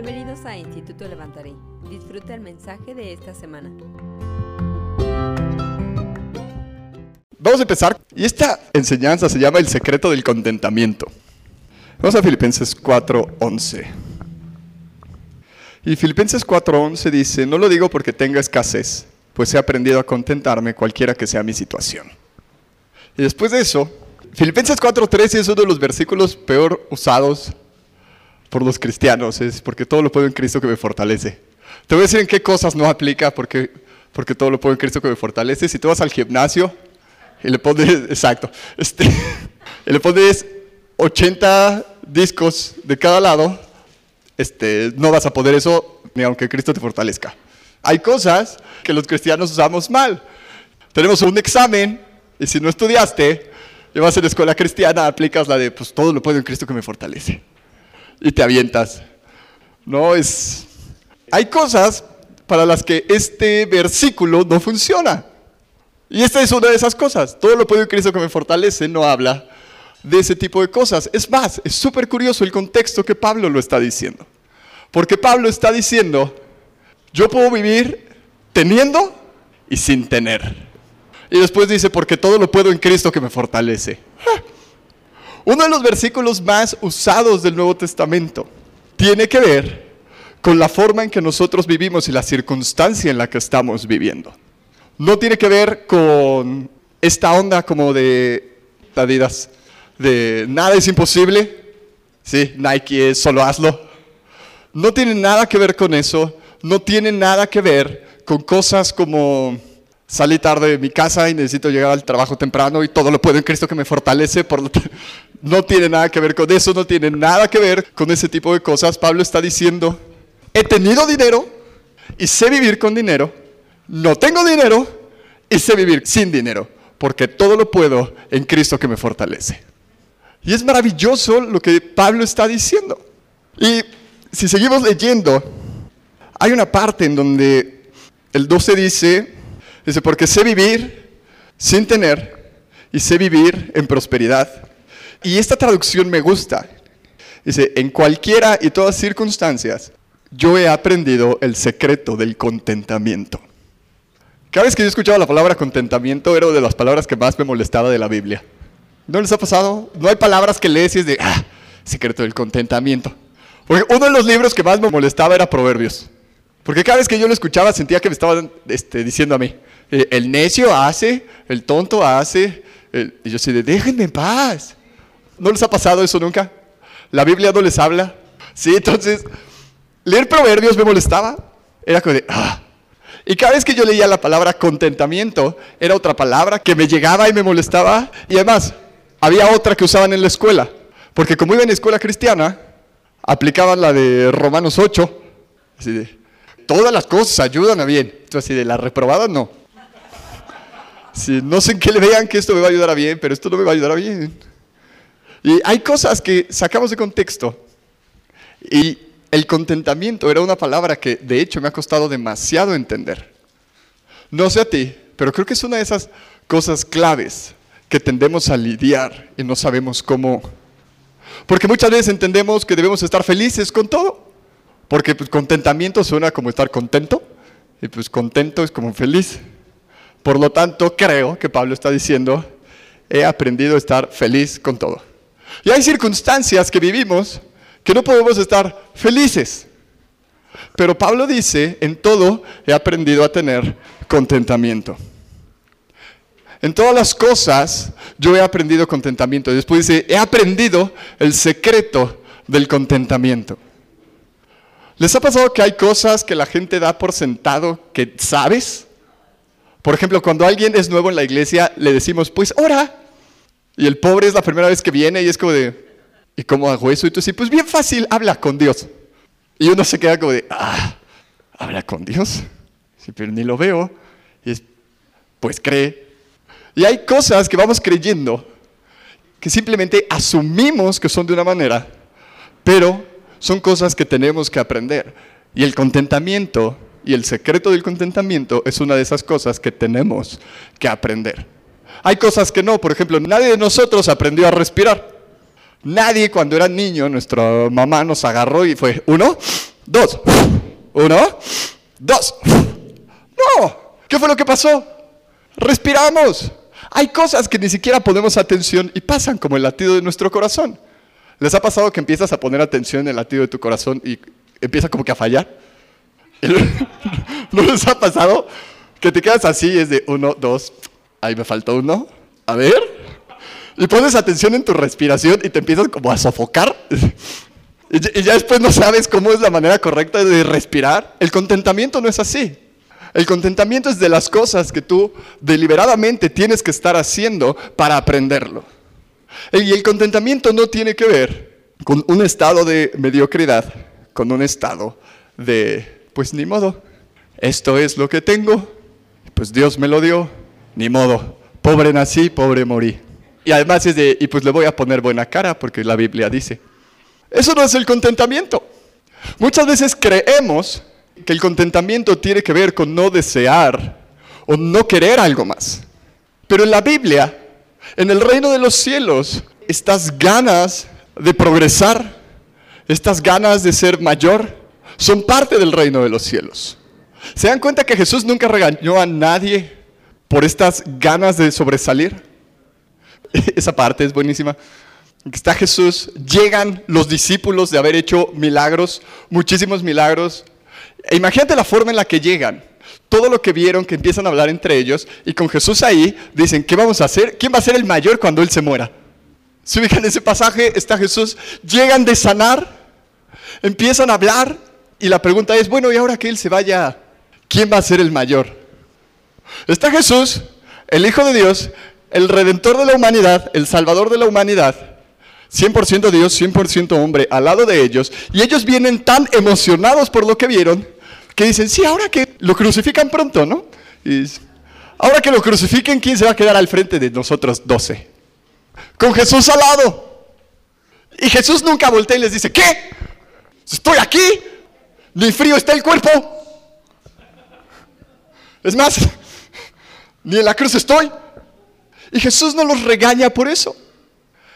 Bienvenidos a Instituto Levantaré. Disfruta el mensaje de esta semana. Vamos a empezar. Y esta enseñanza se llama el secreto del contentamiento. Vamos a Filipenses 4:11. Y Filipenses 4:11 dice, no lo digo porque tenga escasez, pues he aprendido a contentarme cualquiera que sea mi situación. Y después de eso, Filipenses 4:13 es uno de los versículos peor usados por los cristianos, es porque todo lo puedo en Cristo que me fortalece. Te voy a decir en qué cosas no aplica porque, porque todo lo puedo en Cristo que me fortalece. Si tú vas al gimnasio y le pones, exacto, este, y le pones 80 discos de cada lado, este, no vas a poder eso ni aunque Cristo te fortalezca. Hay cosas que los cristianos usamos mal. Tenemos un examen y si no estudiaste y vas a la escuela cristiana, aplicas la de, pues todo lo puedo en Cristo que me fortalece. Y te avientas. No es... Hay cosas para las que este versículo no funciona. Y esta es una de esas cosas. Todo lo puedo en Cristo que me fortalece no habla de ese tipo de cosas. Es más, es súper curioso el contexto que Pablo lo está diciendo. Porque Pablo está diciendo, yo puedo vivir teniendo y sin tener. Y después dice, porque todo lo puedo en Cristo que me fortalece. Uno de los versículos más usados del Nuevo Testamento tiene que ver con la forma en que nosotros vivimos y la circunstancia en la que estamos viviendo. No tiene que ver con esta onda como de Adidas, de nada es imposible, sí, Nike es solo hazlo. No tiene nada que ver con eso, no tiene nada que ver con cosas como salí tarde de mi casa y necesito llegar al trabajo temprano y todo lo puedo en Cristo que me fortalece. Por lo no tiene nada que ver con eso, no tiene nada que ver con ese tipo de cosas. Pablo está diciendo, he tenido dinero y sé vivir con dinero, no tengo dinero y sé vivir sin dinero, porque todo lo puedo en Cristo que me fortalece. Y es maravilloso lo que Pablo está diciendo. Y si seguimos leyendo, hay una parte en donde el 12 dice, Dice, porque sé vivir sin tener y sé vivir en prosperidad. Y esta traducción me gusta. Dice, en cualquiera y todas circunstancias, yo he aprendido el secreto del contentamiento. Cada vez que yo escuchaba la palabra contentamiento, era de las palabras que más me molestaba de la Biblia. ¿No les ha pasado? No hay palabras que lees y es de, ah, secreto del contentamiento. Porque uno de los libros que más me molestaba era Proverbios. Porque cada vez que yo lo escuchaba sentía que me estaban este, diciendo a mí, eh, el necio hace, el tonto hace, y yo así de, déjenme en paz. ¿No les ha pasado eso nunca? ¿La Biblia no les habla? Sí, entonces, leer proverbios me molestaba. Era como de, ah. Y cada vez que yo leía la palabra contentamiento, era otra palabra que me llegaba y me molestaba. Y además, había otra que usaban en la escuela. Porque como iba en escuela cristiana, aplicaban la de Romanos 8. Así de, todas las cosas ayudan a bien. Entonces, así de, la reprobada no no sé en qué le vean que esto me va a ayudar a bien, pero esto no me va a ayudar a bien. Y hay cosas que sacamos de contexto. Y el contentamiento era una palabra que de hecho me ha costado demasiado entender. No sé a ti, pero creo que es una de esas cosas claves que tendemos a lidiar y no sabemos cómo. Porque muchas veces entendemos que debemos estar felices con todo. Porque pues, contentamiento suena como estar contento. Y pues contento es como feliz. Por lo tanto, creo que Pablo está diciendo, he aprendido a estar feliz con todo. Y hay circunstancias que vivimos que no podemos estar felices. Pero Pablo dice, en todo he aprendido a tener contentamiento. En todas las cosas yo he aprendido contentamiento. Después dice, he aprendido el secreto del contentamiento. ¿Les ha pasado que hay cosas que la gente da por sentado que sabes? Por ejemplo, cuando alguien es nuevo en la iglesia, le decimos, pues ora. Y el pobre es la primera vez que viene y es como de, ¿y cómo hago eso? Y tú dices, pues bien fácil, habla con Dios. Y uno se queda como de, ah, habla con Dios. Sí, pero ni lo veo. Y es, pues cree. Y hay cosas que vamos creyendo que simplemente asumimos que son de una manera, pero son cosas que tenemos que aprender. Y el contentamiento y el secreto del contentamiento es una de esas cosas que tenemos que aprender. Hay cosas que no, por ejemplo, nadie de nosotros aprendió a respirar. Nadie cuando era niño, nuestra mamá nos agarró y fue, uno, dos. Uno, dos. No. ¿Qué fue lo que pasó? Respiramos. Hay cosas que ni siquiera ponemos atención y pasan como el latido de nuestro corazón. ¿Les ha pasado que empiezas a poner atención en el latido de tu corazón y empieza como que a fallar? ¿No les ha pasado? Que te quedas así, es de uno, dos, ahí me faltó uno, a ver. Y pones atención en tu respiración y te empiezas como a sofocar. Y ya después no sabes cómo es la manera correcta de respirar. El contentamiento no es así. El contentamiento es de las cosas que tú deliberadamente tienes que estar haciendo para aprenderlo. Y el contentamiento no tiene que ver con un estado de mediocridad, con un estado de, pues ni modo, esto es lo que tengo, pues Dios me lo dio, ni modo, pobre nací, pobre morí. Y además es de, y pues le voy a poner buena cara porque la Biblia dice. Eso no es el contentamiento. Muchas veces creemos que el contentamiento tiene que ver con no desear o no querer algo más. Pero en la Biblia, en el reino de los cielos, estas ganas de progresar, estas ganas de ser mayor, son parte del reino de los cielos. ¿Se dan cuenta que Jesús nunca regañó a nadie por estas ganas de sobresalir? Esa parte es buenísima. Está Jesús, llegan los discípulos de haber hecho milagros, muchísimos milagros. E imagínate la forma en la que llegan. Todo lo que vieron, que empiezan a hablar entre ellos, y con Jesús ahí, dicen, ¿qué vamos a hacer? ¿Quién va a ser el mayor cuando Él se muera? Si ubican ese pasaje, está Jesús, llegan de sanar, empiezan a hablar, y la pregunta es, bueno, y ahora que Él se vaya, ¿quién va a ser el mayor? Está Jesús, el Hijo de Dios, el Redentor de la humanidad, el Salvador de la humanidad, 100% Dios, 100% hombre, al lado de ellos, y ellos vienen tan emocionados por lo que vieron, que dicen, sí, ahora que lo crucifican pronto, ¿no? Y ahora que lo crucifiquen, ¿quién se va a quedar al frente de nosotros 12? Con Jesús al lado. Y Jesús nunca voltea y les dice, ¿qué? Estoy aquí, ni frío está el cuerpo. Es más, ni en la cruz estoy. Y Jesús no los regaña por eso.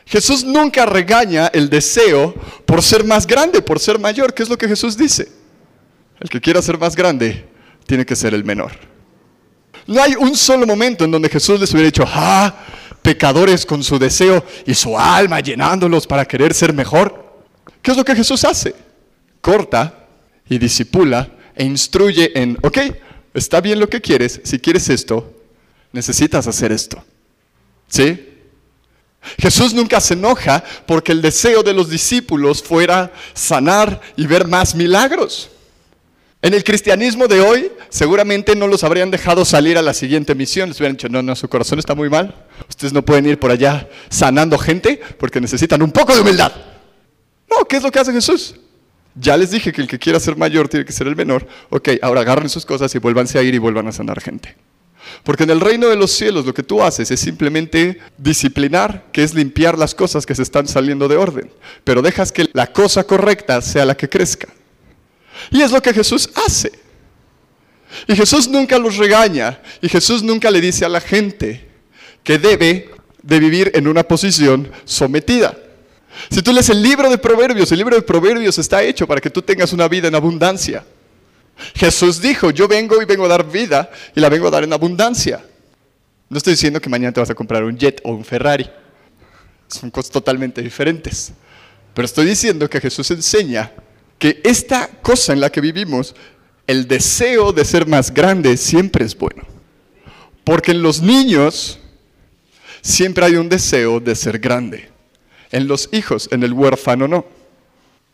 Jesús nunca regaña el deseo por ser más grande, por ser mayor. ¿Qué es lo que Jesús dice? El que quiera ser más grande tiene que ser el menor. No hay un solo momento en donde Jesús les hubiera dicho, ah, pecadores con su deseo y su alma llenándolos para querer ser mejor. ¿Qué es lo que Jesús hace? Corta y disipula e instruye en, ok, está bien lo que quieres, si quieres esto, necesitas hacer esto. ¿Sí? Jesús nunca se enoja porque el deseo de los discípulos fuera sanar y ver más milagros. En el cristianismo de hoy seguramente no los habrían dejado salir a la siguiente misión. Les hubieran dicho, no, no, su corazón está muy mal. Ustedes no pueden ir por allá sanando gente porque necesitan un poco de humildad. No, ¿qué es lo que hace Jesús? Ya les dije que el que quiera ser mayor tiene que ser el menor. Ok, ahora agarren sus cosas y vuélvanse a ir y vuelvan a sanar gente. Porque en el reino de los cielos lo que tú haces es simplemente disciplinar, que es limpiar las cosas que se están saliendo de orden. Pero dejas que la cosa correcta sea la que crezca. Y es lo que Jesús hace. Y Jesús nunca los regaña. Y Jesús nunca le dice a la gente que debe de vivir en una posición sometida. Si tú lees el libro de Proverbios, el libro de Proverbios está hecho para que tú tengas una vida en abundancia. Jesús dijo, yo vengo y vengo a dar vida y la vengo a dar en abundancia. No estoy diciendo que mañana te vas a comprar un jet o un Ferrari. Son cosas totalmente diferentes. Pero estoy diciendo que Jesús enseña que esta cosa en la que vivimos, el deseo de ser más grande siempre es bueno. Porque en los niños siempre hay un deseo de ser grande. En los hijos, en el huérfano no.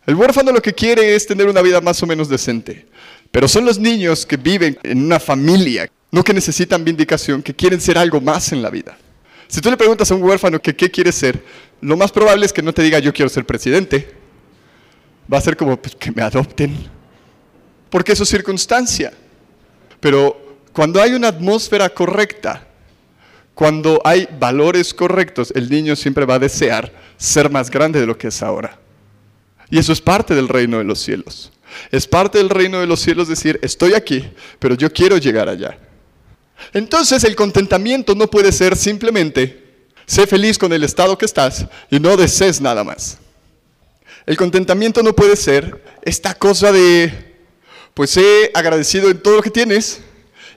El huérfano lo que quiere es tener una vida más o menos decente. Pero son los niños que viven en una familia, no que necesitan vindicación, que quieren ser algo más en la vida. Si tú le preguntas a un huérfano que qué quiere ser, lo más probable es que no te diga yo quiero ser presidente. Va a ser como pues, que me adopten. Porque eso es circunstancia. Pero cuando hay una atmósfera correcta, cuando hay valores correctos, el niño siempre va a desear ser más grande de lo que es ahora. Y eso es parte del reino de los cielos. Es parte del reino de los cielos decir, estoy aquí, pero yo quiero llegar allá. Entonces el contentamiento no puede ser simplemente, sé feliz con el estado que estás y no desees nada más. El contentamiento no puede ser esta cosa de, pues he agradecido en todo lo que tienes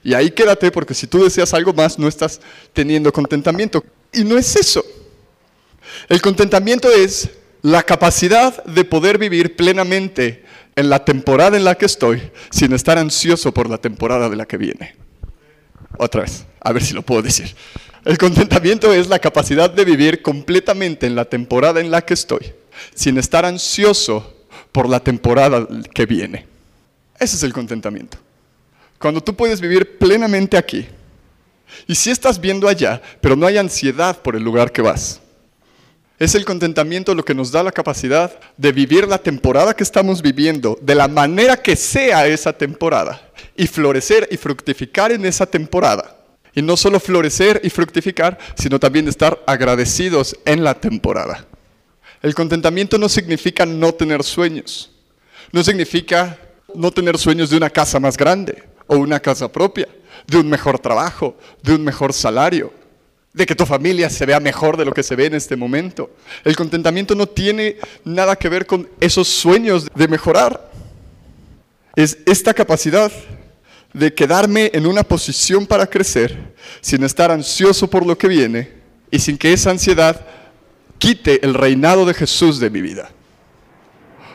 y ahí quédate porque si tú deseas algo más no estás teniendo contentamiento. Y no es eso. El contentamiento es la capacidad de poder vivir plenamente en la temporada en la que estoy sin estar ansioso por la temporada de la que viene. Otra vez, a ver si lo puedo decir. El contentamiento es la capacidad de vivir completamente en la temporada en la que estoy sin estar ansioso por la temporada que viene. Ese es el contentamiento. Cuando tú puedes vivir plenamente aquí. Y si estás viendo allá, pero no hay ansiedad por el lugar que vas. Es el contentamiento lo que nos da la capacidad de vivir la temporada que estamos viviendo de la manera que sea esa temporada y florecer y fructificar en esa temporada. Y no solo florecer y fructificar, sino también estar agradecidos en la temporada. El contentamiento no significa no tener sueños. No significa no tener sueños de una casa más grande o una casa propia, de un mejor trabajo, de un mejor salario, de que tu familia se vea mejor de lo que se ve en este momento. El contentamiento no tiene nada que ver con esos sueños de mejorar. Es esta capacidad de quedarme en una posición para crecer sin estar ansioso por lo que viene y sin que esa ansiedad quite el reinado de Jesús de mi vida.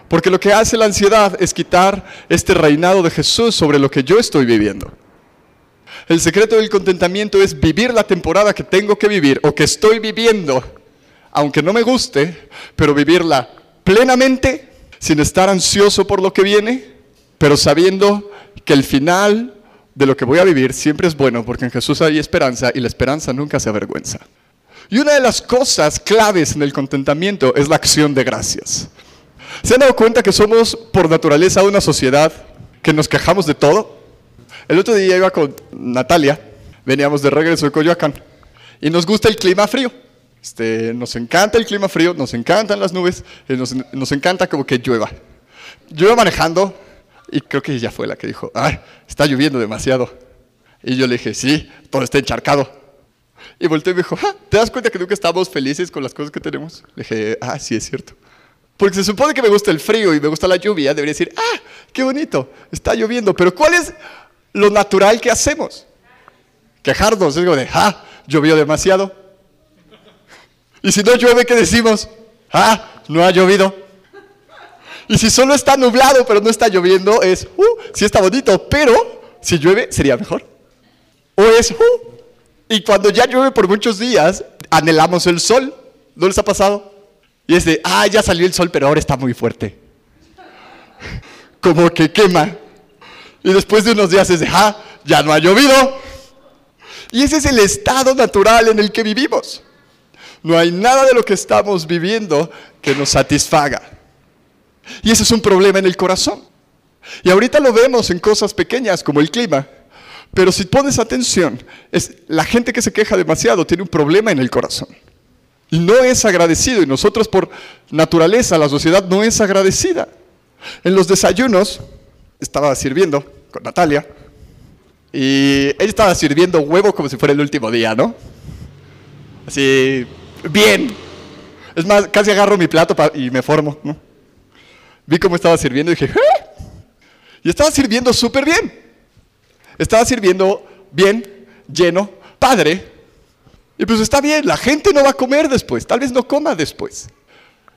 Porque lo que hace la ansiedad es quitar este reinado de Jesús sobre lo que yo estoy viviendo. El secreto del contentamiento es vivir la temporada que tengo que vivir o que estoy viviendo, aunque no me guste, pero vivirla plenamente, sin estar ansioso por lo que viene, pero sabiendo que el final de lo que voy a vivir siempre es bueno, porque en Jesús hay esperanza y la esperanza nunca se avergüenza. Y una de las cosas claves en el contentamiento es la acción de gracias. ¿Se han dado cuenta que somos por naturaleza una sociedad que nos quejamos de todo? El otro día iba con Natalia, veníamos de regreso de Coyoacán, y nos gusta el clima frío. Este, nos encanta el clima frío, nos encantan las nubes, nos, nos encanta como que llueva. Yo iba manejando y creo que ella fue la que dijo, ay, está lloviendo demasiado. Y yo le dije, sí, todo está encharcado. Y volteó y me dijo, ah, ¿te das cuenta que nunca estamos felices con las cosas que tenemos? Le dije, ah, sí, es cierto. Porque se supone que me gusta el frío y me gusta la lluvia, debería decir, ah, qué bonito, está lloviendo. Pero ¿cuál es lo natural que hacemos? Quejarnos, es como de, ah, llovió demasiado. Y si no llueve, ¿qué decimos? Ah, no ha llovido. Y si solo está nublado, pero no está lloviendo, es, uh, sí está bonito, pero si llueve, sería mejor. O es, uh, y cuando ya llueve por muchos días, anhelamos el sol. ¿No les ha pasado? Y es de, ah, ya salió el sol, pero ahora está muy fuerte. Como que quema. Y después de unos días es de, ah, ya no ha llovido. Y ese es el estado natural en el que vivimos. No hay nada de lo que estamos viviendo que nos satisfaga. Y ese es un problema en el corazón. Y ahorita lo vemos en cosas pequeñas como el clima. Pero si pones atención, es, la gente que se queja demasiado tiene un problema en el corazón. No es agradecido. Y nosotros por naturaleza, la sociedad no es agradecida. En los desayunos estaba sirviendo con Natalia. Y ella estaba sirviendo huevo como si fuera el último día, ¿no? Así, bien. Es más, casi agarro mi plato y me formo. Vi cómo estaba sirviendo y dije, ¿Eh? Y estaba sirviendo súper bien. Estaba sirviendo bien, lleno, padre. Y pues está bien, la gente no va a comer después, tal vez no coma después.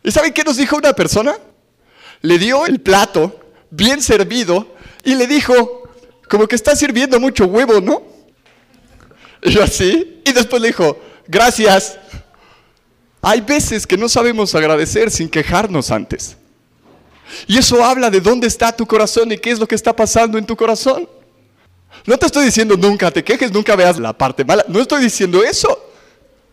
¿Y saben qué nos dijo una persona? Le dio el plato bien servido y le dijo, como que está sirviendo mucho huevo, ¿no? Y yo así, y después le dijo, gracias. Hay veces que no sabemos agradecer sin quejarnos antes. Y eso habla de dónde está tu corazón y qué es lo que está pasando en tu corazón. No te estoy diciendo nunca te quejes, nunca veas la parte mala. No estoy diciendo eso.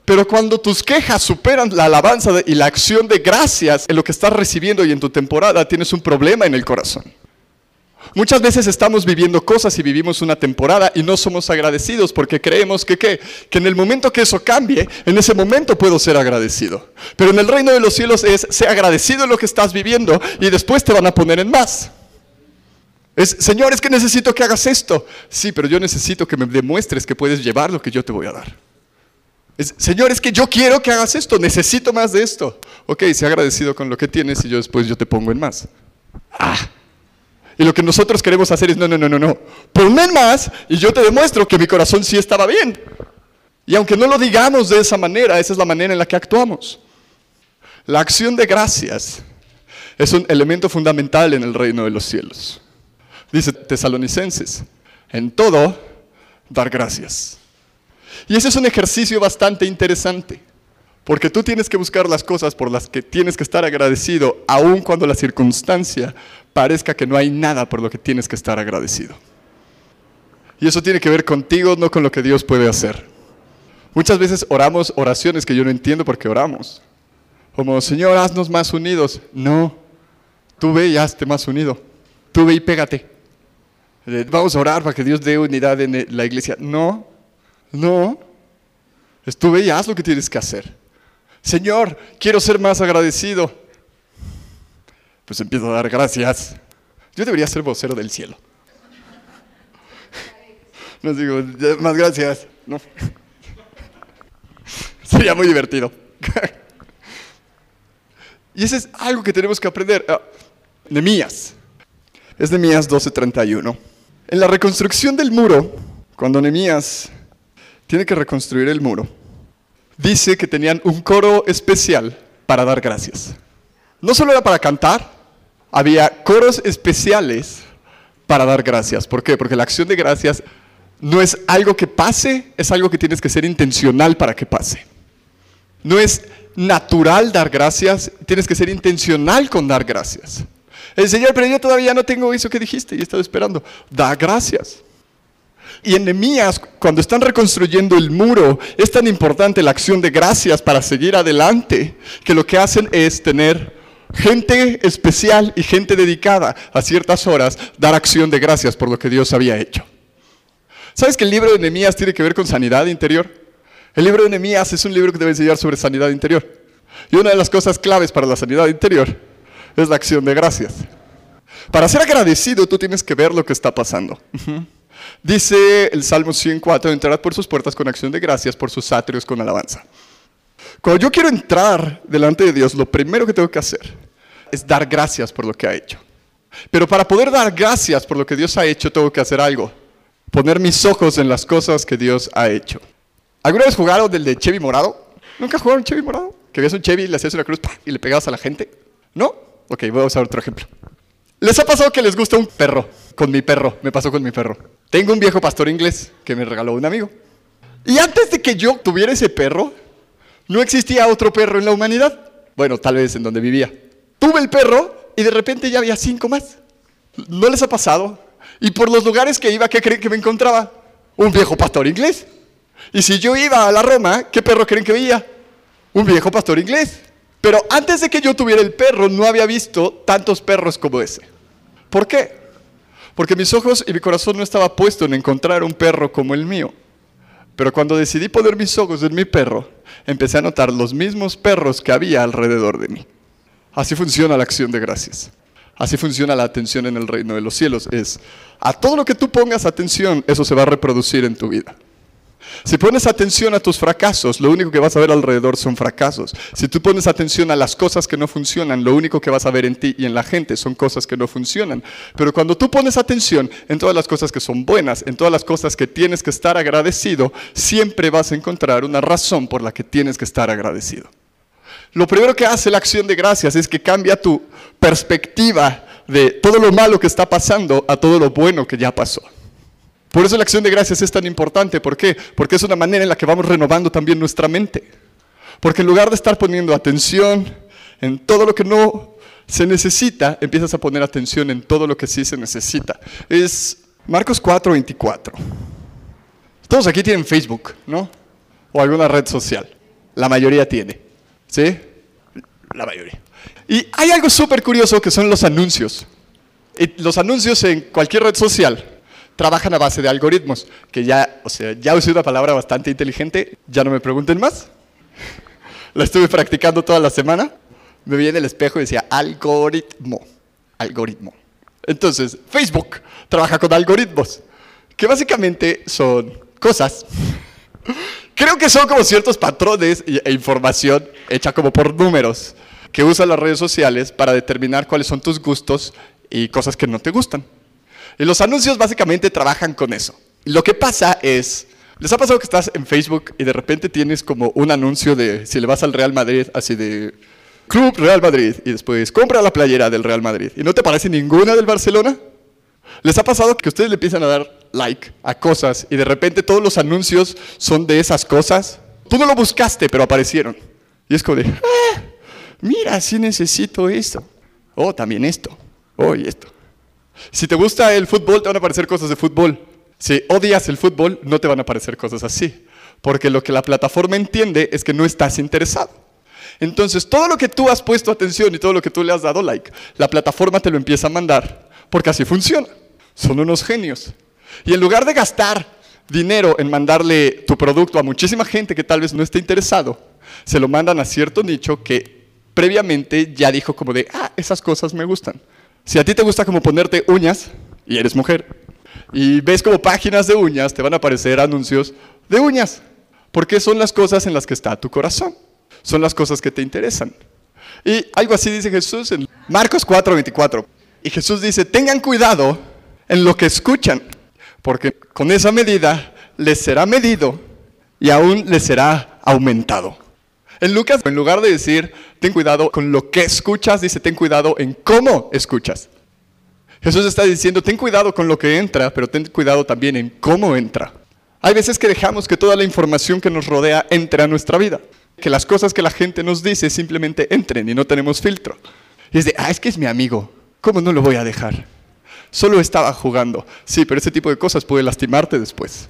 Pero cuando tus quejas superan la alabanza y la acción de gracias en lo que estás recibiendo y en tu temporada, tienes un problema en el corazón. Muchas veces estamos viviendo cosas y vivimos una temporada y no somos agradecidos porque creemos que, que en el momento que eso cambie, en ese momento puedo ser agradecido. Pero en el reino de los cielos es, ser agradecido en lo que estás viviendo y después te van a poner en más. Es, Señor, es que necesito que hagas esto. Sí, pero yo necesito que me demuestres que puedes llevar lo que yo te voy a dar. Es, Señor, es que yo quiero que hagas esto, necesito más de esto. Ok, sé agradecido con lo que tienes y yo después yo te pongo en más. Ah. Y lo que nosotros queremos hacer es, no, no, no, no, no. Ponme en más y yo te demuestro que mi corazón sí estaba bien. Y aunque no lo digamos de esa manera, esa es la manera en la que actuamos. La acción de gracias es un elemento fundamental en el reino de los cielos. Dice Tesalonicenses, en todo, dar gracias. Y ese es un ejercicio bastante interesante, porque tú tienes que buscar las cosas por las que tienes que estar agradecido, aun cuando la circunstancia parezca que no hay nada por lo que tienes que estar agradecido. Y eso tiene que ver contigo, no con lo que Dios puede hacer. Muchas veces oramos oraciones que yo no entiendo por qué oramos. Como, Señor, haznos más unidos. No, tú ve y hazte más unido. Tú ve y pégate. Eh, Vamos a orar para que Dios dé unidad en la iglesia. No, no. Estuve y haz lo que tienes que hacer. Señor, quiero ser más agradecido. Pues empiezo a dar gracias. Yo debería ser vocero del cielo. No digo, "Ya, más gracias. No. Sería muy divertido. y ese es algo que tenemos que aprender. Ah, Nehemías. Es Nehemías 12:31. En la reconstrucción del muro, cuando Nehemías tiene que reconstruir el muro, dice que tenían un coro especial para dar gracias. No solo era para cantar, había coros especiales para dar gracias. ¿Por qué? Porque la acción de gracias no es algo que pase, es algo que tienes que ser intencional para que pase. No es natural dar gracias, tienes que ser intencional con dar gracias. El Señor, pero yo todavía no tengo eso que dijiste y he estado esperando. Da gracias. Y en Nehemías, cuando están reconstruyendo el muro, es tan importante la acción de gracias para seguir adelante, que lo que hacen es tener gente especial y gente dedicada a ciertas horas, dar acción de gracias por lo que Dios había hecho. ¿Sabes que el libro de Nehemías tiene que ver con sanidad interior? El libro de Nehemías es un libro que debe enseñar sobre sanidad interior. Y una de las cosas claves para la sanidad interior es la acción de gracias. Para ser agradecido tú tienes que ver lo que está pasando. Dice el Salmo 104, entrad por sus puertas con acción de gracias, por sus atrios con alabanza. Cuando yo quiero entrar delante de Dios, lo primero que tengo que hacer es dar gracias por lo que ha hecho. Pero para poder dar gracias por lo que Dios ha hecho, tengo que hacer algo. Poner mis ojos en las cosas que Dios ha hecho. ¿Alguna vez jugaron del de Chevy morado? ¿Nunca jugaron Chevy morado? Que ves un Chevy, le hacías una cruz y le pegabas a la gente. ¿No? Ok, voy a usar otro ejemplo. ¿Les ha pasado que les gusta un perro? Con mi perro, me pasó con mi perro. Tengo un viejo pastor inglés que me regaló un amigo. Y antes de que yo tuviera ese perro, no existía otro perro en la humanidad. Bueno, tal vez en donde vivía. Tuve el perro y de repente ya había cinco más. ¿No les ha pasado? Y por los lugares que iba, ¿qué creen que me encontraba? Un viejo pastor inglés. Y si yo iba a la Roma, ¿qué perro creen que veía? Un viejo pastor inglés. Pero antes de que yo tuviera el perro, no había visto tantos perros como ese. ¿Por qué? Porque mis ojos y mi corazón no estaba puesto en encontrar un perro como el mío. Pero cuando decidí poner mis ojos en mi perro, empecé a notar los mismos perros que había alrededor de mí. Así funciona la acción de gracias. Así funciona la atención en el reino de los cielos. Es a todo lo que tú pongas atención, eso se va a reproducir en tu vida. Si pones atención a tus fracasos, lo único que vas a ver alrededor son fracasos. Si tú pones atención a las cosas que no funcionan, lo único que vas a ver en ti y en la gente son cosas que no funcionan. Pero cuando tú pones atención en todas las cosas que son buenas, en todas las cosas que tienes que estar agradecido, siempre vas a encontrar una razón por la que tienes que estar agradecido. Lo primero que hace la acción de gracias es que cambia tu perspectiva de todo lo malo que está pasando a todo lo bueno que ya pasó. Por eso la acción de gracias es tan importante. ¿Por qué? Porque es una manera en la que vamos renovando también nuestra mente. Porque en lugar de estar poniendo atención en todo lo que no se necesita, empiezas a poner atención en todo lo que sí se necesita. Es Marcos 4, 24. Todos aquí tienen Facebook, ¿no? O alguna red social. La mayoría tiene. ¿Sí? La mayoría. Y hay algo súper curioso que son los anuncios. Y los anuncios en cualquier red social trabajan a base de algoritmos, que ya, o sea, ya usé una palabra bastante inteligente, ya no me pregunten más. La estuve practicando toda la semana. Me vi en el espejo y decía algoritmo, algoritmo. Entonces, Facebook trabaja con algoritmos, que básicamente son cosas Creo que son como ciertos patrones e información hecha como por números que usan las redes sociales para determinar cuáles son tus gustos y cosas que no te gustan. Y los anuncios básicamente trabajan con eso. lo que pasa es, ¿les ha pasado que estás en Facebook y de repente tienes como un anuncio de si le vas al Real Madrid, así de Club Real Madrid, y después compra la playera del Real Madrid, y no te parece ninguna del Barcelona? ¿Les ha pasado que ustedes le empiezan a dar like a cosas y de repente todos los anuncios son de esas cosas? Tú no lo buscaste, pero aparecieron. Y es como de, ah, mira, sí necesito esto. Oh, también esto. Oh, y esto. Si te gusta el fútbol, te van a aparecer cosas de fútbol. Si odias el fútbol, no te van a aparecer cosas así. Porque lo que la plataforma entiende es que no estás interesado. Entonces, todo lo que tú has puesto atención y todo lo que tú le has dado like, la plataforma te lo empieza a mandar. Porque así funciona. Son unos genios. Y en lugar de gastar dinero en mandarle tu producto a muchísima gente que tal vez no esté interesado, se lo mandan a cierto nicho que previamente ya dijo como de, ah, esas cosas me gustan. Si a ti te gusta como ponerte uñas y eres mujer y ves como páginas de uñas, te van a aparecer anuncios de uñas, porque son las cosas en las que está tu corazón, son las cosas que te interesan. Y algo así dice Jesús en Marcos 4:24. Y Jesús dice, tengan cuidado en lo que escuchan, porque con esa medida les será medido y aún les será aumentado. En Lucas, en lugar de decir, ten cuidado con lo que escuchas, dice, ten cuidado en cómo escuchas. Jesús está diciendo, ten cuidado con lo que entra, pero ten cuidado también en cómo entra. Hay veces que dejamos que toda la información que nos rodea entre a nuestra vida. Que las cosas que la gente nos dice simplemente entren y no tenemos filtro. Y es de, ah, es que es mi amigo. ¿Cómo no lo voy a dejar? Solo estaba jugando. Sí, pero ese tipo de cosas puede lastimarte después.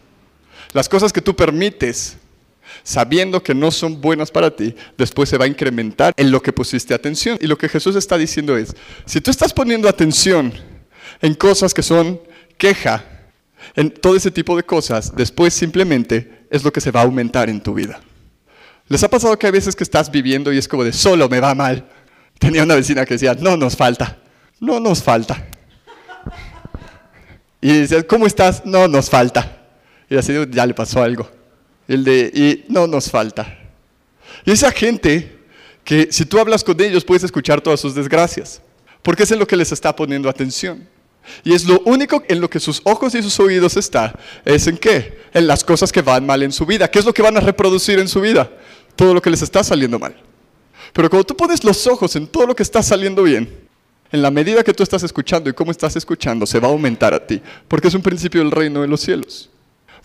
Las cosas que tú permites sabiendo que no son buenas para ti, después se va a incrementar en lo que pusiste atención. Y lo que Jesús está diciendo es, si tú estás poniendo atención en cosas que son queja, en todo ese tipo de cosas, después simplemente es lo que se va a aumentar en tu vida. ¿Les ha pasado que hay veces que estás viviendo y es como de solo me va mal? Tenía una vecina que decía, no nos falta, no nos falta. Y decía, ¿cómo estás? No nos falta. Y así ya le pasó algo. El de, y no nos falta. Y esa gente que si tú hablas con ellos puedes escuchar todas sus desgracias, porque es en lo que les está poniendo atención. Y es lo único en lo que sus ojos y sus oídos está, es en qué? En las cosas que van mal en su vida. ¿Qué es lo que van a reproducir en su vida? Todo lo que les está saliendo mal. Pero cuando tú pones los ojos en todo lo que está saliendo bien, en la medida que tú estás escuchando y cómo estás escuchando, se va a aumentar a ti, porque es un principio del reino de los cielos.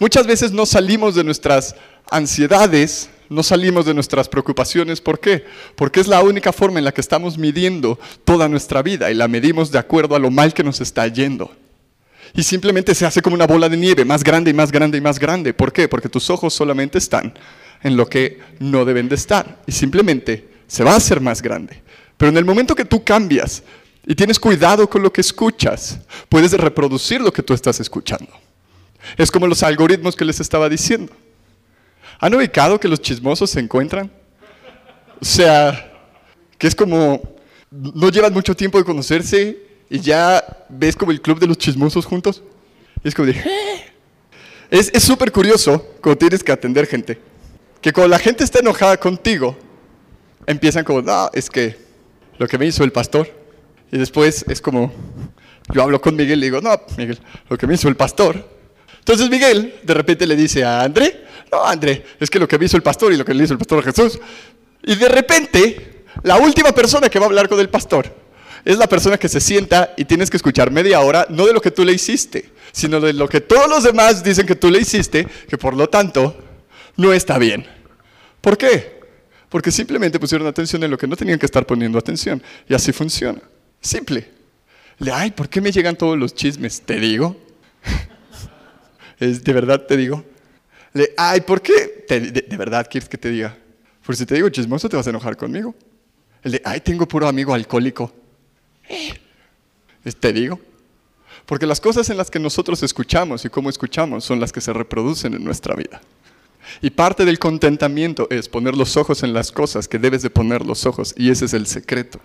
Muchas veces no salimos de nuestras ansiedades, no salimos de nuestras preocupaciones. ¿Por qué? Porque es la única forma en la que estamos midiendo toda nuestra vida y la medimos de acuerdo a lo mal que nos está yendo. Y simplemente se hace como una bola de nieve, más grande y más grande y más grande. ¿Por qué? Porque tus ojos solamente están en lo que no deben de estar. Y simplemente se va a hacer más grande. Pero en el momento que tú cambias y tienes cuidado con lo que escuchas, puedes reproducir lo que tú estás escuchando. Es como los algoritmos que les estaba diciendo. ¿Han ubicado que los chismosos se encuentran? O sea, que es como, no llevan mucho tiempo de conocerse y ya ves como el club de los chismosos juntos. Es como de, eh". es súper curioso cuando tienes que atender gente. Que cuando la gente está enojada contigo, empiezan como, no, es que lo que me hizo el pastor. Y después es como, yo hablo con Miguel y digo, no, Miguel, lo que me hizo el pastor entonces Miguel de repente le dice a André, no, André, es que lo que me el pastor y lo que le hizo el pastor a Jesús. Y de repente, la última persona que va a hablar con el pastor es la persona que se sienta y tienes que escuchar media hora, no de lo que tú le hiciste, sino de lo que todos los demás dicen que tú le hiciste, que por lo tanto no está bien. ¿Por qué? Porque simplemente pusieron atención en lo que no tenían que estar poniendo atención. Y así funciona. Simple. Le, ay, ¿por qué me llegan todos los chismes? Te digo. Es, de verdad te digo. Le, ay, ¿por qué? de, verdad quieres que te diga? Por si te digo chismoso, te vas a enojar conmigo. El de, ay, tengo puro amigo alcohólico. Te digo. Porque las cosas en las que nosotros escuchamos y cómo escuchamos son las que se reproducen en nuestra vida. Y parte del contentamiento es poner los ojos en las cosas que debes de poner los ojos. Y ese es el secreto.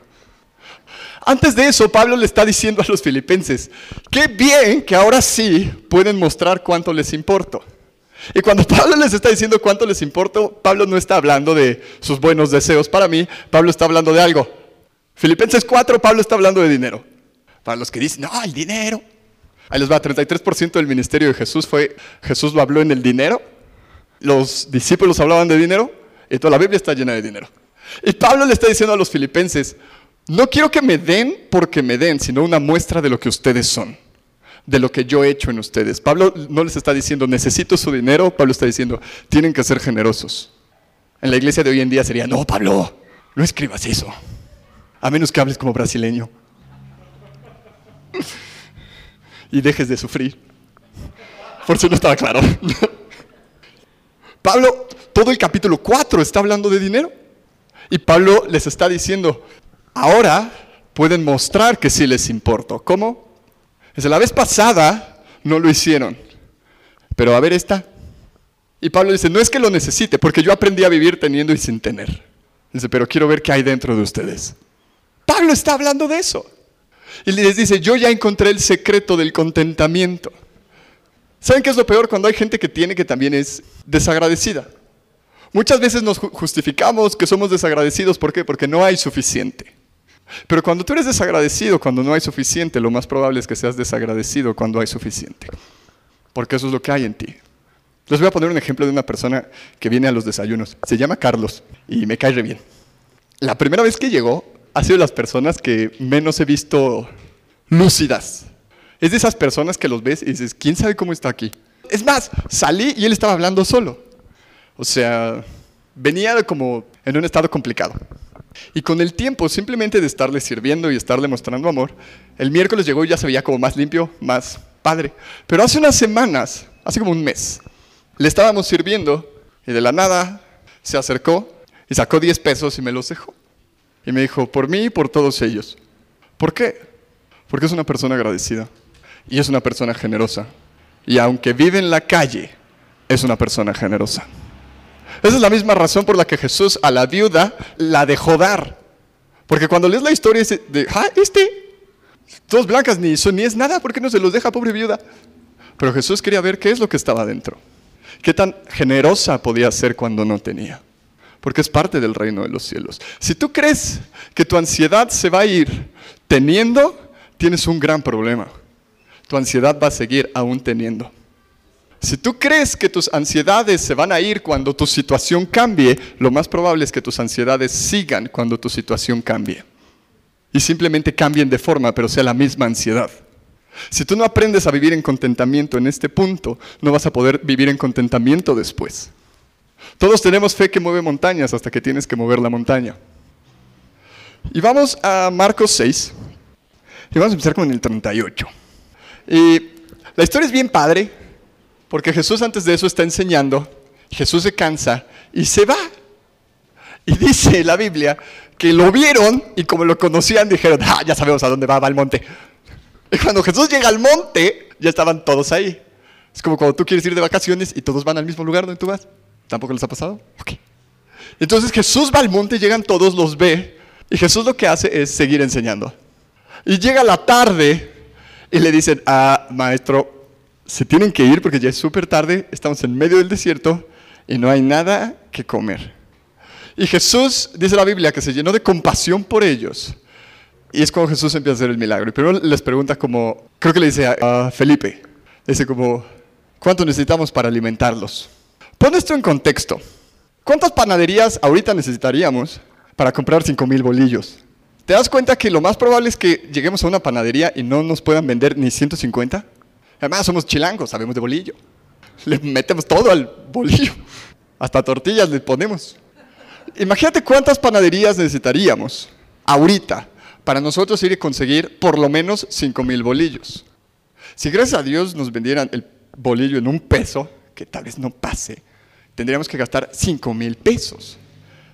Antes de eso, Pablo le está diciendo a los filipenses, qué bien que ahora sí pueden mostrar cuánto les importo. Y cuando Pablo les está diciendo cuánto les importa, Pablo no está hablando de sus buenos deseos para mí, Pablo está hablando de algo. Filipenses 4, Pablo está hablando de dinero. Para los que dicen, no, el dinero. Ahí les va, 33% del ministerio de Jesús fue, Jesús lo habló en el dinero, los discípulos hablaban de dinero, y toda la Biblia está llena de dinero. Y Pablo le está diciendo a los filipenses, no quiero que me den porque me den, sino una muestra de lo que ustedes son, de lo que yo he hecho en ustedes. Pablo no les está diciendo, necesito su dinero, Pablo está diciendo, tienen que ser generosos. En la iglesia de hoy en día sería, no, Pablo, no escribas eso, a menos que hables como brasileño y dejes de sufrir. Por si no estaba claro. Pablo, todo el capítulo 4 está hablando de dinero. Y Pablo les está diciendo, ahora pueden mostrar que sí les importo. ¿Cómo? Desde la vez pasada no lo hicieron. Pero a ver esta. Y Pablo dice, no es que lo necesite, porque yo aprendí a vivir teniendo y sin tener. Dice, pero quiero ver qué hay dentro de ustedes. Pablo está hablando de eso. Y les dice, yo ya encontré el secreto del contentamiento. ¿Saben qué es lo peor cuando hay gente que tiene que también es desagradecida? Muchas veces nos justificamos que somos desagradecidos, ¿por qué? Porque no hay suficiente. Pero cuando tú eres desagradecido, cuando no hay suficiente, lo más probable es que seas desagradecido cuando hay suficiente. Porque eso es lo que hay en ti. Les voy a poner un ejemplo de una persona que viene a los desayunos. Se llama Carlos y me cae re bien. La primera vez que llegó, ha sido las personas que menos he visto lúcidas. Es de esas personas que los ves y dices, ¿quién sabe cómo está aquí? Es más, salí y él estaba hablando solo. O sea, venía como en un estado complicado. Y con el tiempo, simplemente de estarle sirviendo y estarle mostrando amor, el miércoles llegó y ya se veía como más limpio, más padre. Pero hace unas semanas, hace como un mes, le estábamos sirviendo y de la nada se acercó y sacó 10 pesos y me los dejó. Y me dijo, por mí y por todos ellos. ¿Por qué? Porque es una persona agradecida y es una persona generosa. Y aunque vive en la calle, es una persona generosa. Esa es la misma razón por la que Jesús a la viuda la dejó dar. Porque cuando lees la historia de, ah, este, todos blancas ni son ni es nada, ¿por qué no se los deja, pobre viuda? Pero Jesús quería ver qué es lo que estaba dentro. Qué tan generosa podía ser cuando no tenía porque es parte del reino de los cielos. Si tú crees que tu ansiedad se va a ir teniendo, tienes un gran problema. Tu ansiedad va a seguir aún teniendo. Si tú crees que tus ansiedades se van a ir cuando tu situación cambie, lo más probable es que tus ansiedades sigan cuando tu situación cambie. Y simplemente cambien de forma, pero sea la misma ansiedad. Si tú no aprendes a vivir en contentamiento en este punto, no vas a poder vivir en contentamiento después. Todos tenemos fe que mueve montañas hasta que tienes que mover la montaña. Y vamos a Marcos 6. Y vamos a empezar con el 38. Y la historia es bien padre, porque Jesús antes de eso está enseñando, Jesús se cansa y se va. Y dice la Biblia que lo vieron y como lo conocían dijeron, ah, ya sabemos a dónde va, va al monte. Y cuando Jesús llega al monte, ya estaban todos ahí. Es como cuando tú quieres ir de vacaciones y todos van al mismo lugar donde tú vas. ¿Tampoco les ha pasado? Ok. Entonces Jesús va al monte, llegan todos, los ve, y Jesús lo que hace es seguir enseñando. Y llega la tarde y le dicen, ah, maestro, se tienen que ir porque ya es súper tarde, estamos en medio del desierto y no hay nada que comer. Y Jesús, dice la Biblia, que se llenó de compasión por ellos. Y es cuando Jesús empieza a hacer el milagro. Y primero les pregunta como, creo que le dice a, a Felipe, dice como, ¿cuánto necesitamos para alimentarlos? Pon esto en contexto. ¿Cuántas panaderías ahorita necesitaríamos para comprar 5.000 bolillos? ¿Te das cuenta que lo más probable es que lleguemos a una panadería y no nos puedan vender ni 150? Además, somos chilangos, sabemos de bolillo. Le metemos todo al bolillo. Hasta tortillas le ponemos. Imagínate cuántas panaderías necesitaríamos ahorita para nosotros ir a conseguir por lo menos 5.000 bolillos. Si gracias a Dios nos vendieran el bolillo en un peso, que tal vez no pase, tendríamos que gastar 5 mil pesos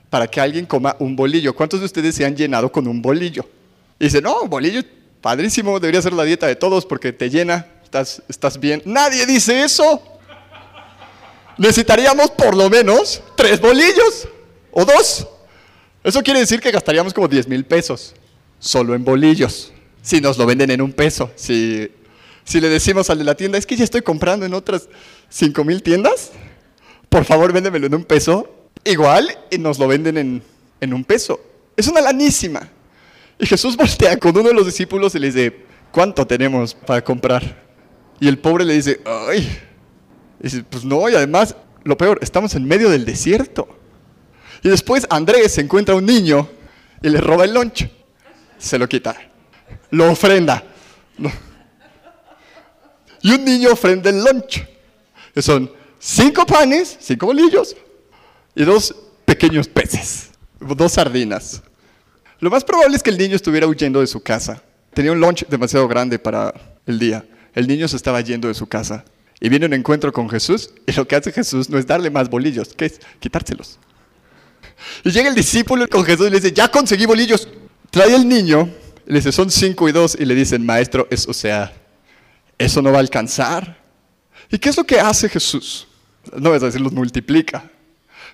para que alguien coma un bolillo. ¿Cuántos de ustedes se han llenado con un bolillo? Y dicen, no, bolillo padrísimo, debería ser la dieta de todos porque te llena, estás, bien. Nadie dice eso. Necesitaríamos por lo menos tres bolillos o dos. Eso quiere decir que gastaríamos como 10 mil pesos solo en bolillos. Si nos lo venden en un peso. Si Si le decimos al de la tienda, es que ya estoy comprando en otras 5 mil tiendas, por favor véndemelo en un peso, igual y nos lo venden en, en un peso. Es una lanísima. Y Jesús voltea con uno de los discípulos y le dice, ¿cuánto tenemos para comprar? Y el pobre le dice, ay. Y dice, pues no, y además, lo peor, estamos en medio del desierto. Y después Andrés encuentra a un niño y le roba el lunch. Se lo quita. Lo ofrenda. Y un niño ofrenda el lunch. Que son cinco panes, cinco bolillos y dos pequeños peces. Dos sardinas. Lo más probable es que el niño estuviera huyendo de su casa. Tenía un lunch demasiado grande para el día. El niño se estaba yendo de su casa. Y viene un encuentro con Jesús. Y lo que hace Jesús no es darle más bolillos, que es quitárselos. Y llega el discípulo con Jesús y le dice, ya conseguí bolillos. Trae el niño, le dice, son cinco y dos. Y le dicen, maestro, eso, o sea, eso no va a alcanzar. ¿Y qué es lo que hace Jesús? No a decir, los multiplica.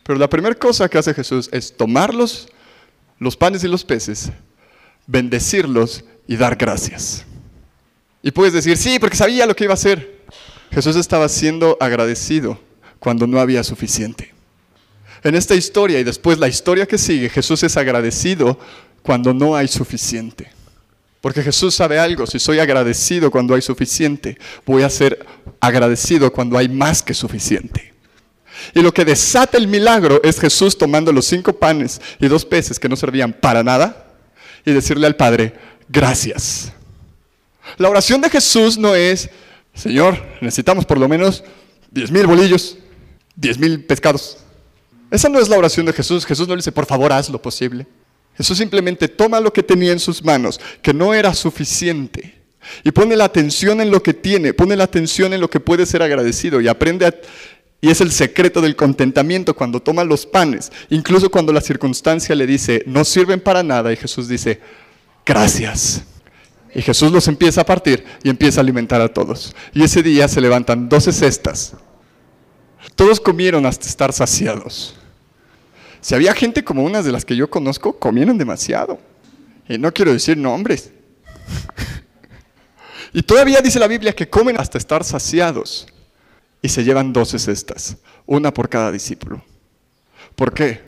Pero la primera cosa que hace Jesús es tomarlos, los panes y los peces, bendecirlos y dar gracias. Y puedes decir, sí, porque sabía lo que iba a hacer. Jesús estaba siendo agradecido cuando no había suficiente. En esta historia y después la historia que sigue, Jesús es agradecido cuando no hay suficiente. Porque Jesús sabe algo, si soy agradecido cuando hay suficiente, voy a ser agradecido cuando hay más que suficiente. Y lo que desata el milagro es Jesús tomando los cinco panes y dos peces que no servían para nada y decirle al Padre, gracias. La oración de Jesús no es, Señor, necesitamos por lo menos diez mil bolillos, diez mil pescados. Esa no es la oración de Jesús. Jesús no le dice, por favor, haz lo posible. Jesús simplemente toma lo que tenía en sus manos, que no era suficiente, y pone la atención en lo que tiene, pone la atención en lo que puede ser agradecido y aprende y es el secreto del contentamiento cuando toma los panes, incluso cuando la circunstancia le dice, no sirven para nada, y Jesús dice, gracias. Y Jesús los empieza a partir y empieza a alimentar a todos. Y ese día se levantan doce cestas. Todos comieron hasta estar saciados. Si había gente como unas de las que yo conozco, comieron demasiado. Y no quiero decir nombres. y todavía dice la Biblia que comen hasta estar saciados y se llevan doce cestas, una por cada discípulo. ¿Por qué?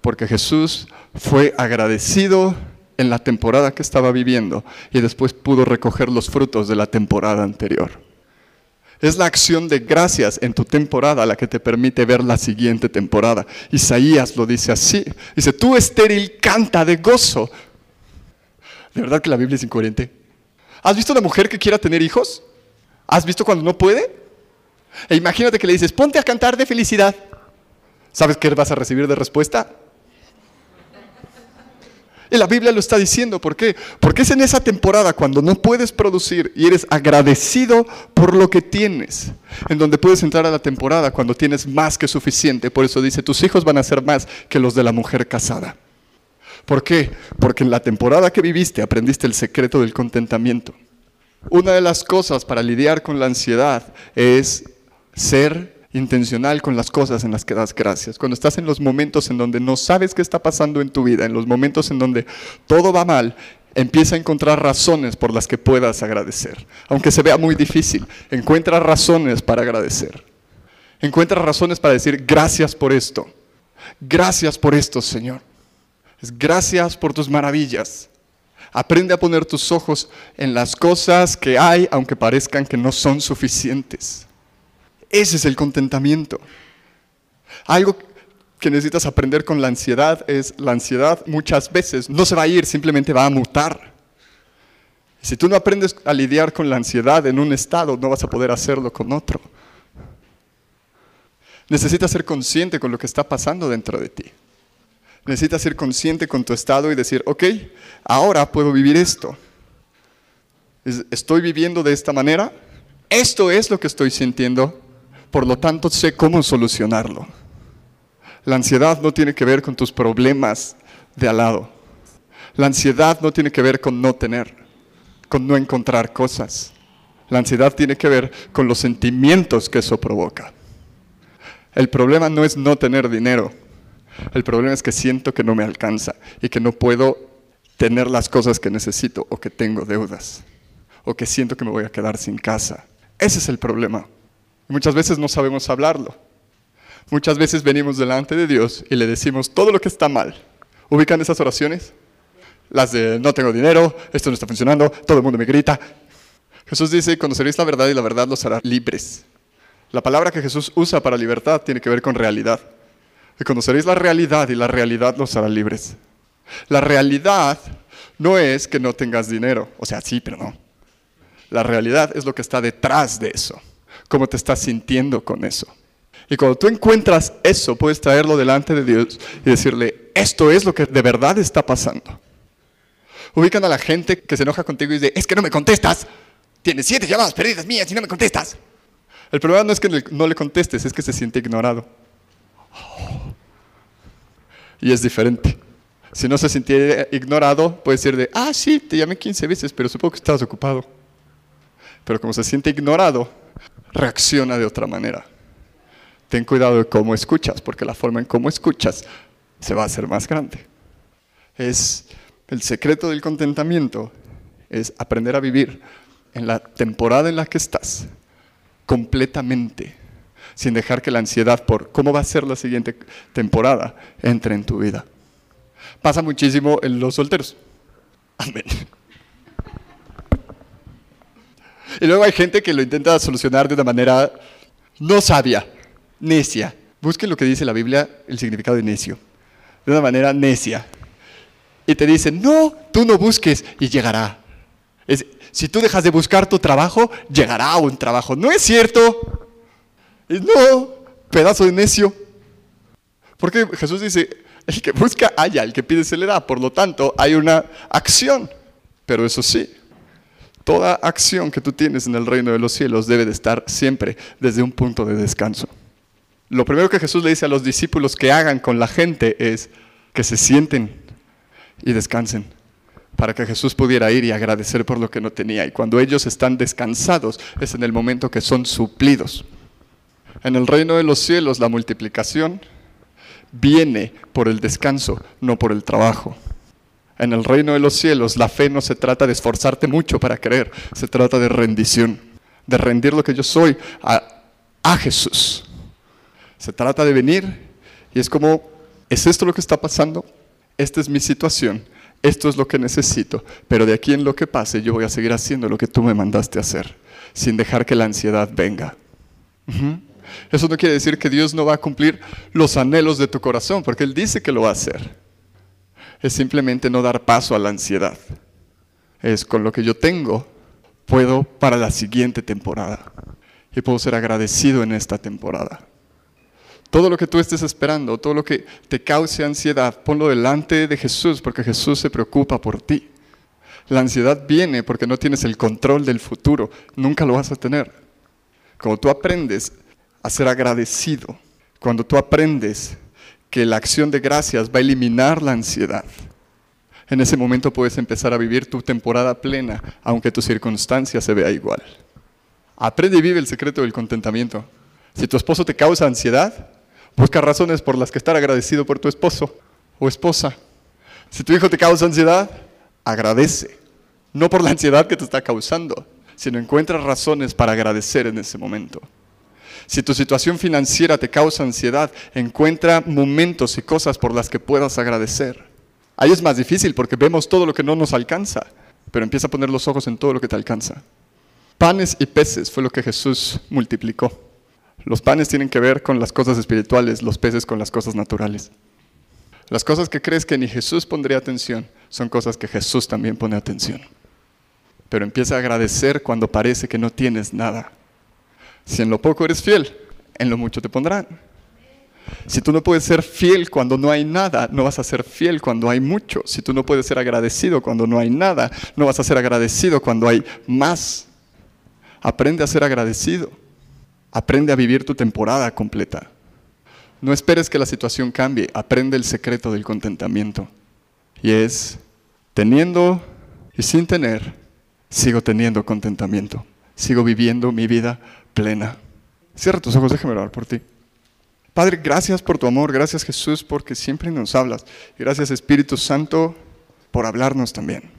Porque Jesús fue agradecido en la temporada que estaba viviendo y después pudo recoger los frutos de la temporada anterior. Es la acción de gracias en tu temporada la que te permite ver la siguiente temporada. Isaías lo dice así. Dice, tú estéril canta de gozo. ¿De verdad que la Biblia es incoherente? ¿Has visto una mujer que quiera tener hijos? ¿Has visto cuando no puede? E imagínate que le dices, ponte a cantar de felicidad. ¿Sabes qué vas a recibir de respuesta? Y la Biblia lo está diciendo, ¿por qué? Porque es en esa temporada cuando no puedes producir y eres agradecido por lo que tienes, en donde puedes entrar a la temporada cuando tienes más que suficiente. Por eso dice, tus hijos van a ser más que los de la mujer casada. ¿Por qué? Porque en la temporada que viviste aprendiste el secreto del contentamiento. Una de las cosas para lidiar con la ansiedad es ser intencional con las cosas en las que das gracias. Cuando estás en los momentos en donde no sabes qué está pasando en tu vida, en los momentos en donde todo va mal, empieza a encontrar razones por las que puedas agradecer. Aunque se vea muy difícil, encuentra razones para agradecer. Encuentra razones para decir gracias por esto. Gracias por esto, Señor. Gracias por tus maravillas. Aprende a poner tus ojos en las cosas que hay, aunque parezcan que no son suficientes. Ese es el contentamiento. Algo que necesitas aprender con la ansiedad es la ansiedad muchas veces no se va a ir, simplemente va a mutar. Si tú no aprendes a lidiar con la ansiedad en un estado, no vas a poder hacerlo con otro. Necesitas ser consciente con lo que está pasando dentro de ti. Necesitas ser consciente con tu estado y decir, ok, ahora puedo vivir esto. Estoy viviendo de esta manera. Esto es lo que estoy sintiendo por lo tanto sé cómo solucionarlo. La ansiedad no tiene que ver con tus problemas de al lado. La ansiedad no tiene que ver con no tener, con no encontrar cosas. La ansiedad tiene que ver con los sentimientos que eso provoca. El problema no es no tener dinero. El problema es que siento que no me alcanza y que no puedo tener las cosas que necesito o que tengo deudas o que siento que me voy a quedar sin casa. Ese es el problema. Muchas veces no sabemos hablarlo. Muchas veces venimos delante de Dios y le decimos todo lo que está mal. ¿Ubican esas oraciones? Las de no tengo dinero, esto no está funcionando, todo el mundo me grita. Jesús dice, conoceréis la verdad y la verdad los hará libres. La palabra que Jesús usa para libertad tiene que ver con realidad. Y conoceréis la realidad y la realidad los hará libres. La realidad no es que no tengas dinero, o sea, sí, pero no. La realidad es lo que está detrás de eso, cómo te estás sintiendo con eso. Y cuando tú encuentras eso, puedes traerlo delante de Dios y decirle, esto es lo que de verdad está pasando. Ubican a la gente que se enoja contigo y dice, es que no me contestas. Tienes siete llamadas perdidas mías y no me contestas. El problema no es que no le contestes, es que se siente ignorado. Y es diferente. Si no se sintiera ignorado, puede ser de, ah, sí, te llamé 15 veces, pero supongo que estabas ocupado. Pero como se siente ignorado, reacciona de otra manera. Ten cuidado de cómo escuchas, porque la forma en cómo escuchas se va a hacer más grande. Es el secreto del contentamiento, es aprender a vivir en la temporada en la que estás completamente, sin dejar que la ansiedad por cómo va a ser la siguiente temporada entre en tu vida. Pasa muchísimo en los solteros. Amén. Y luego hay gente que lo intenta solucionar de una manera no sabia, necia. Busquen lo que dice la Biblia, el significado de necio. De una manera necia. Y te dicen, no, tú no busques y llegará. si tú dejas de buscar tu trabajo, llegará un trabajo. No es cierto. no, pedazo de necio. Porque Jesús dice, el que busca haya, el que pide se le da. Por lo tanto, hay una acción. Pero eso sí, toda acción que tú tienes en el reino de los cielos debe de estar siempre desde un punto de descanso. Lo primero que Jesús le dice a los discípulos que hagan con la gente es que se sienten y descansen para que Jesús pudiera ir y agradecer por lo que no tenía. Y cuando ellos están descansados es en el momento que son suplidos. En el reino de los cielos la multiplicación viene por el descanso, no por el trabajo. En el reino de los cielos la fe no se trata de esforzarte mucho para creer, se trata de rendición, de rendir lo que yo soy a, Jesús. Se trata de venir y es como, ¿es esto lo que está pasando? Esta es mi situación, esto es lo que necesito, pero de aquí en lo que pase yo voy a seguir haciendo lo que tú me mandaste hacer, sin dejar que la ansiedad venga. Eso no quiere decir que Dios no va a cumplir los anhelos de tu corazón, porque Él dice que lo va a hacer. Es simplemente no dar paso a la ansiedad. Es con lo que yo tengo, puedo para la siguiente temporada. Y puedo ser agradecido en esta temporada. Todo lo que tú estés esperando, todo lo que te cause ansiedad, ponlo delante de Jesús, porque Jesús se preocupa por ti. La ansiedad viene porque no tienes el control del futuro, nunca lo vas a tener. Como tú aprendes a ser agradecido. Cuando tú aprendes que la acción de gracias va a eliminar la ansiedad, en ese momento puedes empezar a vivir tu temporada plena, aunque tu circunstancia se vea igual. Aprende y vive el secreto del contentamiento. Si tu esposo te causa ansiedad, busca razones por las que estar agradecido por tu esposo o esposa. Si tu hijo te causa ansiedad, agradece. No por la ansiedad que te está causando, sino encuentra razones para agradecer en ese momento. Si tu situación financiera te causa ansiedad, encuentra momentos y cosas por las que puedas agradecer. Ahí es más difícil porque vemos todo lo que no nos alcanza, pero empieza a poner los ojos en todo lo que te alcanza. Panes y peces fue lo que Jesús multiplicó. Los panes tienen que ver con las cosas espirituales, los peces con las cosas naturales. Las cosas que crees que ni Jesús pondría atención son cosas que Jesús también pone atención. Pero empieza a agradecer cuando parece que no tienes nada. Si en lo poco eres fiel, en lo mucho te pondrán. Si tú no puedes ser fiel cuando no hay nada, no vas a ser fiel cuando hay mucho. Si tú no puedes ser agradecido cuando no hay nada, no vas a ser agradecido cuando hay más. Aprende a ser agradecido. Aprende a vivir tu temporada completa. No esperes que la situación cambie. Aprende el secreto del contentamiento. Y es, teniendo y sin tener, sigo teniendo contentamiento. Sigo viviendo mi vida plena. Cierra tus ojos, déjame orar por ti. Padre, gracias por tu amor, gracias Jesús porque siempre nos hablas. Gracias Espíritu Santo por hablarnos también.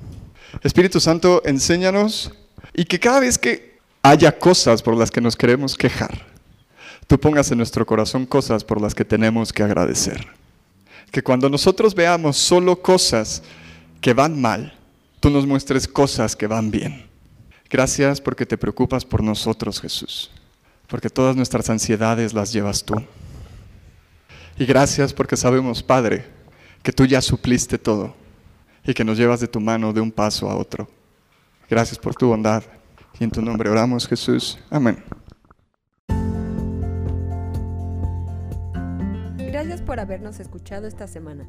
Espíritu Santo, enséñanos Y que cada vez que haya cosas por las que nos queremos quejar, tú pongas en nuestro corazón cosas por las que tenemos que agradecer. Que cuando nosotros veamos solo cosas que van mal, tú nos muestres cosas que van bien. Gracias porque te preocupas por nosotros, Jesús, porque todas nuestras ansiedades las llevas tú. Y gracias porque sabemos, Padre, que tú ya supliste todo y que nos llevas de tu mano de un paso a otro. Gracias por tu bondad. Y en tu nombre oramos, Jesús. Amén. Gracias por habernos escuchado esta semana.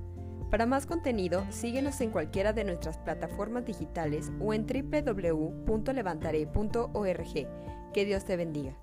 Para más contenido, síguenos en cualquiera de nuestras plataformas digitales o en www.levantare.org. Que Dios te bendiga.